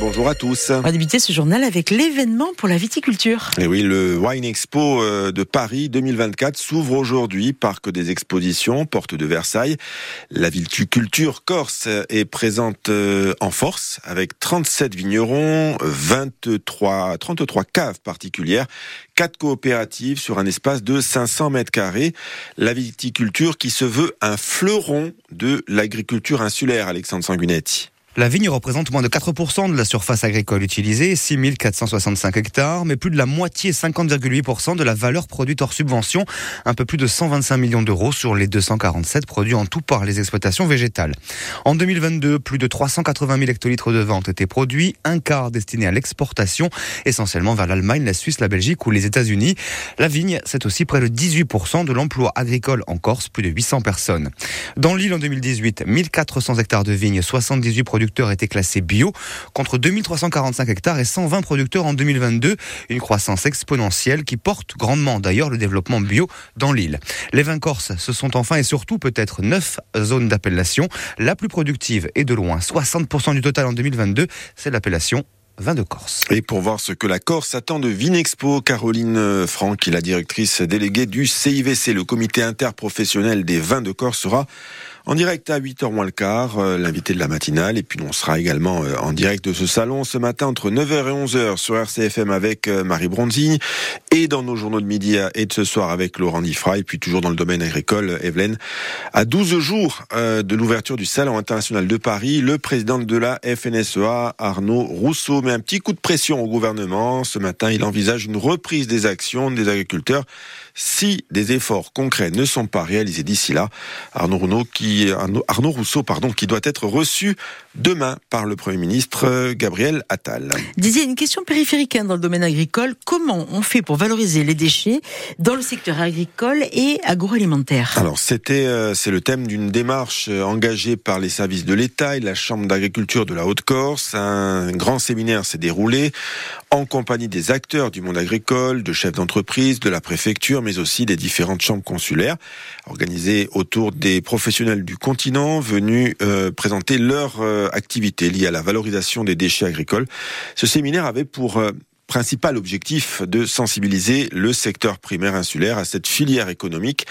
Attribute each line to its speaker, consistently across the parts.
Speaker 1: Bonjour à tous.
Speaker 2: On va débuter ce journal avec l'événement pour la viticulture.
Speaker 1: Et oui, le Wine Expo euh, de Paris 2024 s'ouvre aujourd'hui, parc des expositions, porte de Versailles. La viticulture corse est présente euh, en force avec 37 vignerons, 23, 33 caves particulières, 4 coopératives sur un espace de 500 mètres carrés. La viticulture qui se veut un fleuron de l'agriculture insulaire, Alexandre Sanguinetti.
Speaker 3: La vigne représente moins de 4% de la surface agricole utilisée, 6465 hectares, mais plus de la moitié, 50,8% de la valeur produite hors subvention, un peu plus de 125 millions d'euros sur les 247 produits en tout par les exploitations végétales. En 2022, plus de 380 000 hectolitres de vente étaient produits, un quart destiné à l'exportation, essentiellement vers l'Allemagne, la Suisse, la Belgique ou les États-Unis. La vigne, c'est aussi près de 18% de l'emploi agricole en Corse, plus de 800 personnes. Dans l'île en 2018, 1400 hectares de vignes, 78 produits producteurs étaient classés bio, contre 2345 hectares et 120 producteurs en 2022. Une croissance exponentielle qui porte grandement d'ailleurs le développement bio dans l'île. Les vins corses, ce sont enfin et surtout peut-être 9 zones d'appellation. La plus productive est de loin 60% du total en 2022, c'est l'appellation vin de Corse.
Speaker 1: Et pour voir ce que la Corse attend de Vinexpo, Caroline Franck, la directrice déléguée du CIVC, le comité interprofessionnel des vins de Corse, sera en direct à 8h moins le quart, euh, l'invité de la matinale. Et puis on sera également euh, en direct de ce salon ce matin entre 9h et 11h sur RCFM avec euh, Marie Bronzi et dans nos journaux de midi et de ce soir avec Laurent Diffra. Et puis toujours dans le domaine agricole, Evelyne. À 12 jours de l'ouverture du Salon international de Paris, le président de la FNSEA, Arnaud Rousseau, met un petit coup de pression au gouvernement. Ce matin, il envisage une reprise des actions des agriculteurs si des efforts concrets ne sont pas réalisés d'ici là. Arnaud, qui, Arnaud Rousseau pardon, qui doit être reçu demain par le Premier ministre euh, Gabriel Attal.
Speaker 2: Disait une question périphérique hein, dans le domaine agricole. Comment on fait pour valoriser les déchets dans le secteur agricole et agroalimentaire?
Speaker 1: Alors c'était euh, c'est le thème d'une démarche euh, engagée par les services de l'État et la Chambre d'agriculture de la Haute-Corse. Un grand séminaire s'est déroulé en compagnie des acteurs du monde agricole, de chefs d'entreprise, de la préfecture, mais aussi des différentes chambres consulaires, organisées autour des professionnels du continent venus euh, présenter leur euh, activité liée à la valorisation des déchets agricoles. Ce séminaire avait pour euh, principal objectif de sensibiliser le secteur primaire insulaire à cette filière économique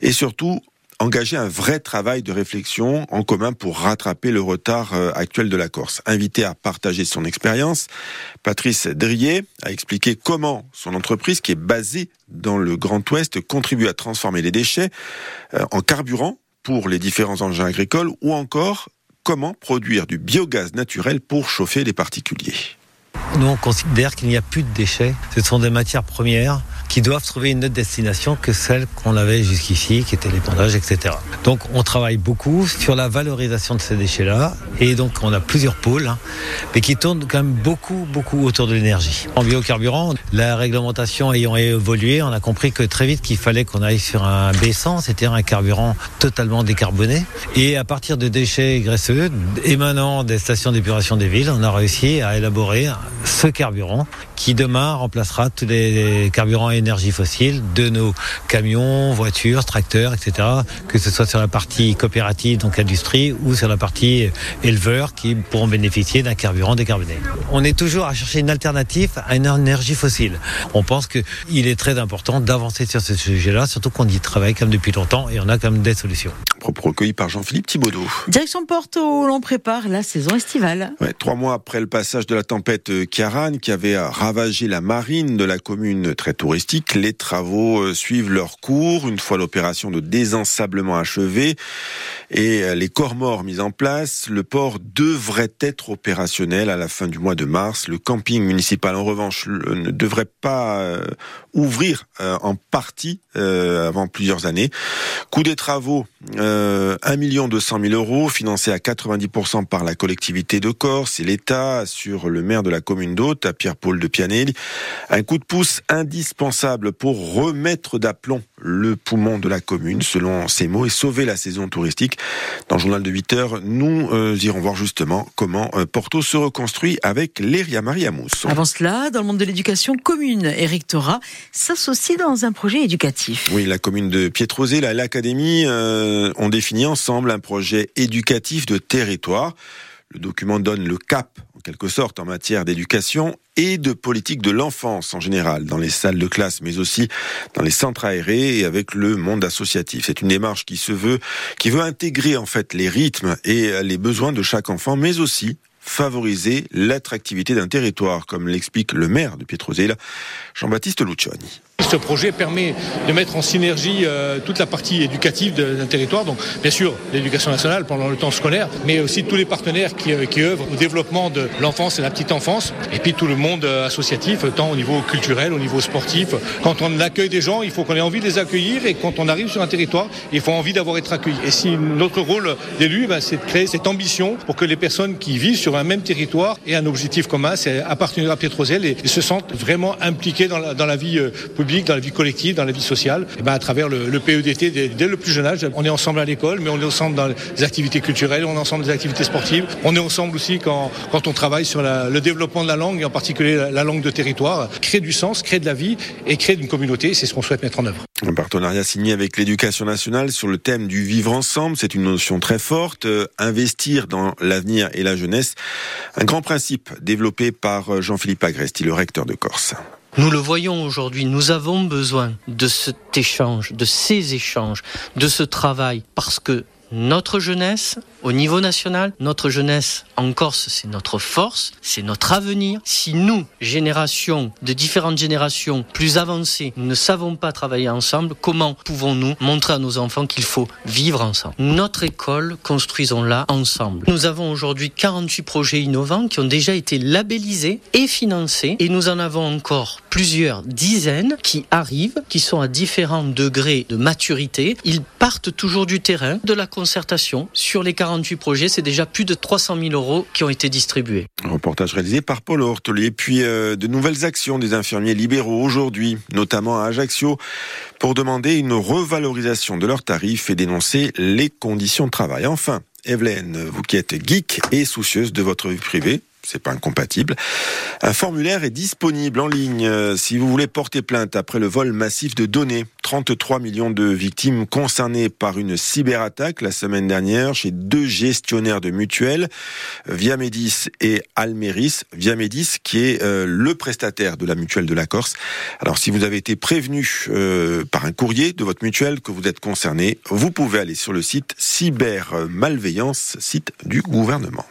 Speaker 1: et surtout engager un vrai travail de réflexion en commun pour rattraper le retard euh, actuel de la Corse. Invité à partager son expérience, Patrice Drier a expliqué comment son entreprise, qui est basée dans le Grand Ouest, contribue à transformer les déchets euh, en carburant pour les différents engins agricoles ou encore comment produire du biogaz naturel pour chauffer les particuliers.
Speaker 4: Nous, on considère qu'il n'y a plus de déchets. Ce sont des matières premières qui doivent trouver une autre destination que celle qu'on avait jusqu'ici, qui était l'épandage, etc. Donc on travaille beaucoup sur la valorisation de ces déchets-là, et donc on a plusieurs pôles, hein, mais qui tournent quand même beaucoup, beaucoup autour de l'énergie. En biocarburant, la réglementation ayant évolué, on a compris que très vite qu'il fallait qu'on aille sur un B100, c'est-à-dire un carburant totalement décarboné. Et à partir de déchets graisseux émanant des stations d'épuration des villes, on a réussi à élaborer ce carburant qui demain remplacera tous les carburants fossile de nos camions, voitures, tracteurs, etc. Que ce soit sur la partie coopérative, donc industrie, ou sur la partie éleveur qui pourront bénéficier d'un carburant décarboné. On est toujours à chercher une alternative à une énergie fossile. On pense qu'il est très important d'avancer sur ce sujet-là, surtout qu'on y travaille depuis longtemps et on a quand même des solutions.
Speaker 1: Propos recueillis par Jean-Philippe Thibaudot.
Speaker 2: Direction Porto, l'on prépare la saison estivale.
Speaker 1: Ouais, trois mois après le passage de la tempête Kiaran, qui avait ravagé la marine de la commune très touristique, les travaux euh, suivent leur cours. Une fois l'opération de désensablement achevée et euh, les corps morts mis en place, le port devrait être opérationnel à la fin du mois de mars. Le camping municipal, en revanche, ne devrait pas euh, ouvrir en partie avant plusieurs années. Coût des travaux euh, 1 200 000 euros, financés à 90% par la collectivité de Corse et l'État, sur le maire de la commune d'Hôte, à Pierre-Paul de Pianelli. Un coup de pouce indispensable pour remettre d'aplomb le poumon de la commune, selon ses mots, et sauver la saison touristique. Dans le journal de 8 heures, nous euh, irons voir justement comment euh, Porto se reconstruit avec Léria Mariamous.
Speaker 2: Avant cela, dans le monde de l'éducation commune et rectorat s'associent dans un projet éducatif.
Speaker 1: Oui, la commune de Pietrosé, et l'Académie euh, ont défini ensemble un projet éducatif de territoire. Le document donne le cap, en quelque sorte, en matière d'éducation et de politique de l'enfance en général, dans les salles de classe, mais aussi dans les centres aérés et avec le monde associatif. C'est une démarche qui se veut, qui veut intégrer en fait les rythmes et les besoins de chaque enfant, mais aussi favoriser l'attractivité d'un territoire, comme l'explique le maire de Pietrosella, Jean-Baptiste Lucioni.
Speaker 5: Ce projet permet de mettre en synergie euh, toute la partie éducative d'un territoire. Donc, bien sûr, l'éducation nationale pendant le temps scolaire, mais aussi tous les partenaires qui, euh, qui œuvrent au développement de l'enfance et la petite enfance, et puis tout le monde euh, associatif, tant au niveau culturel, au niveau sportif. Quand on accueille des gens, il faut qu'on ait envie de les accueillir, et quand on arrive sur un territoire, il faut envie d'avoir été accueilli. Et si notre rôle d'élu, ben, c'est de créer cette ambition pour que les personnes qui vivent sur un même territoire aient un objectif commun, c'est appartenir à Pietrosel et, et, se sentent vraiment impliqués dans la, dans la vie publique dans la vie collective, dans la vie sociale, et ben à travers le, le PEDT dès, le plus jeune âge. On est ensemble à l'école, mais on est ensemble dans les activités culturelles, on est ensemble dans les activités sportives. On est ensemble aussi quand, on travaille sur le développement de la langue, et en particulier la, la, langue de territoire. Créer du sens, créer de la vie et créer une communauté, c'est ce qu'on souhaite mettre en œuvre.
Speaker 1: Un partenariat signé avec l'éducation nationale sur le thème du vivre ensemble, c'est une notion très forte. Investir dans l'avenir et la jeunesse, un grand principe développé par Jean-Philippe Agresti, le recteur de Corse.
Speaker 6: Nous le voyons aujourd'hui, nous avons besoin de cet échange, de ces échanges, de ce travail, parce que notre jeunesse, au niveau national, notre jeunesse en Corse, c'est notre force, c'est notre avenir. Si nous, générations, de différentes générations plus avancées, ne savons pas travailler ensemble, comment pouvons-nous montrer à nos enfants qu'il faut vivre ensemble? Notre école, construisons-la ensemble. Nous avons aujourd'hui 48 projets innovants qui ont déjà été labellisés et financés, et nous en avons encore plusieurs dizaines qui arrivent, qui sont à différents degrés de maturité. Ils partent toujours du terrain, de la concertation. Sur les 48 projets, c'est déjà plus de 300 000 euros qui ont été distribués.
Speaker 1: Un reportage réalisé par Paul Hortelier. Puis euh, de nouvelles actions des infirmiers libéraux aujourd'hui, notamment à Ajaccio, pour demander une revalorisation de leurs tarifs et dénoncer les conditions de travail. Enfin, Evelyne, vous qui êtes geek et soucieuse de votre vie privée, c'est pas incompatible. Un formulaire est disponible en ligne si vous voulez porter plainte après le vol massif de données. 33 millions de victimes concernées par une cyberattaque la semaine dernière chez deux gestionnaires de mutuelles, Viamedis et Almeris. Viamedis qui est euh, le prestataire de la mutuelle de la Corse. Alors si vous avez été prévenu euh, par un courrier de votre mutuelle que vous êtes concerné, vous pouvez aller sur le site Cybermalveillance, site du gouvernement.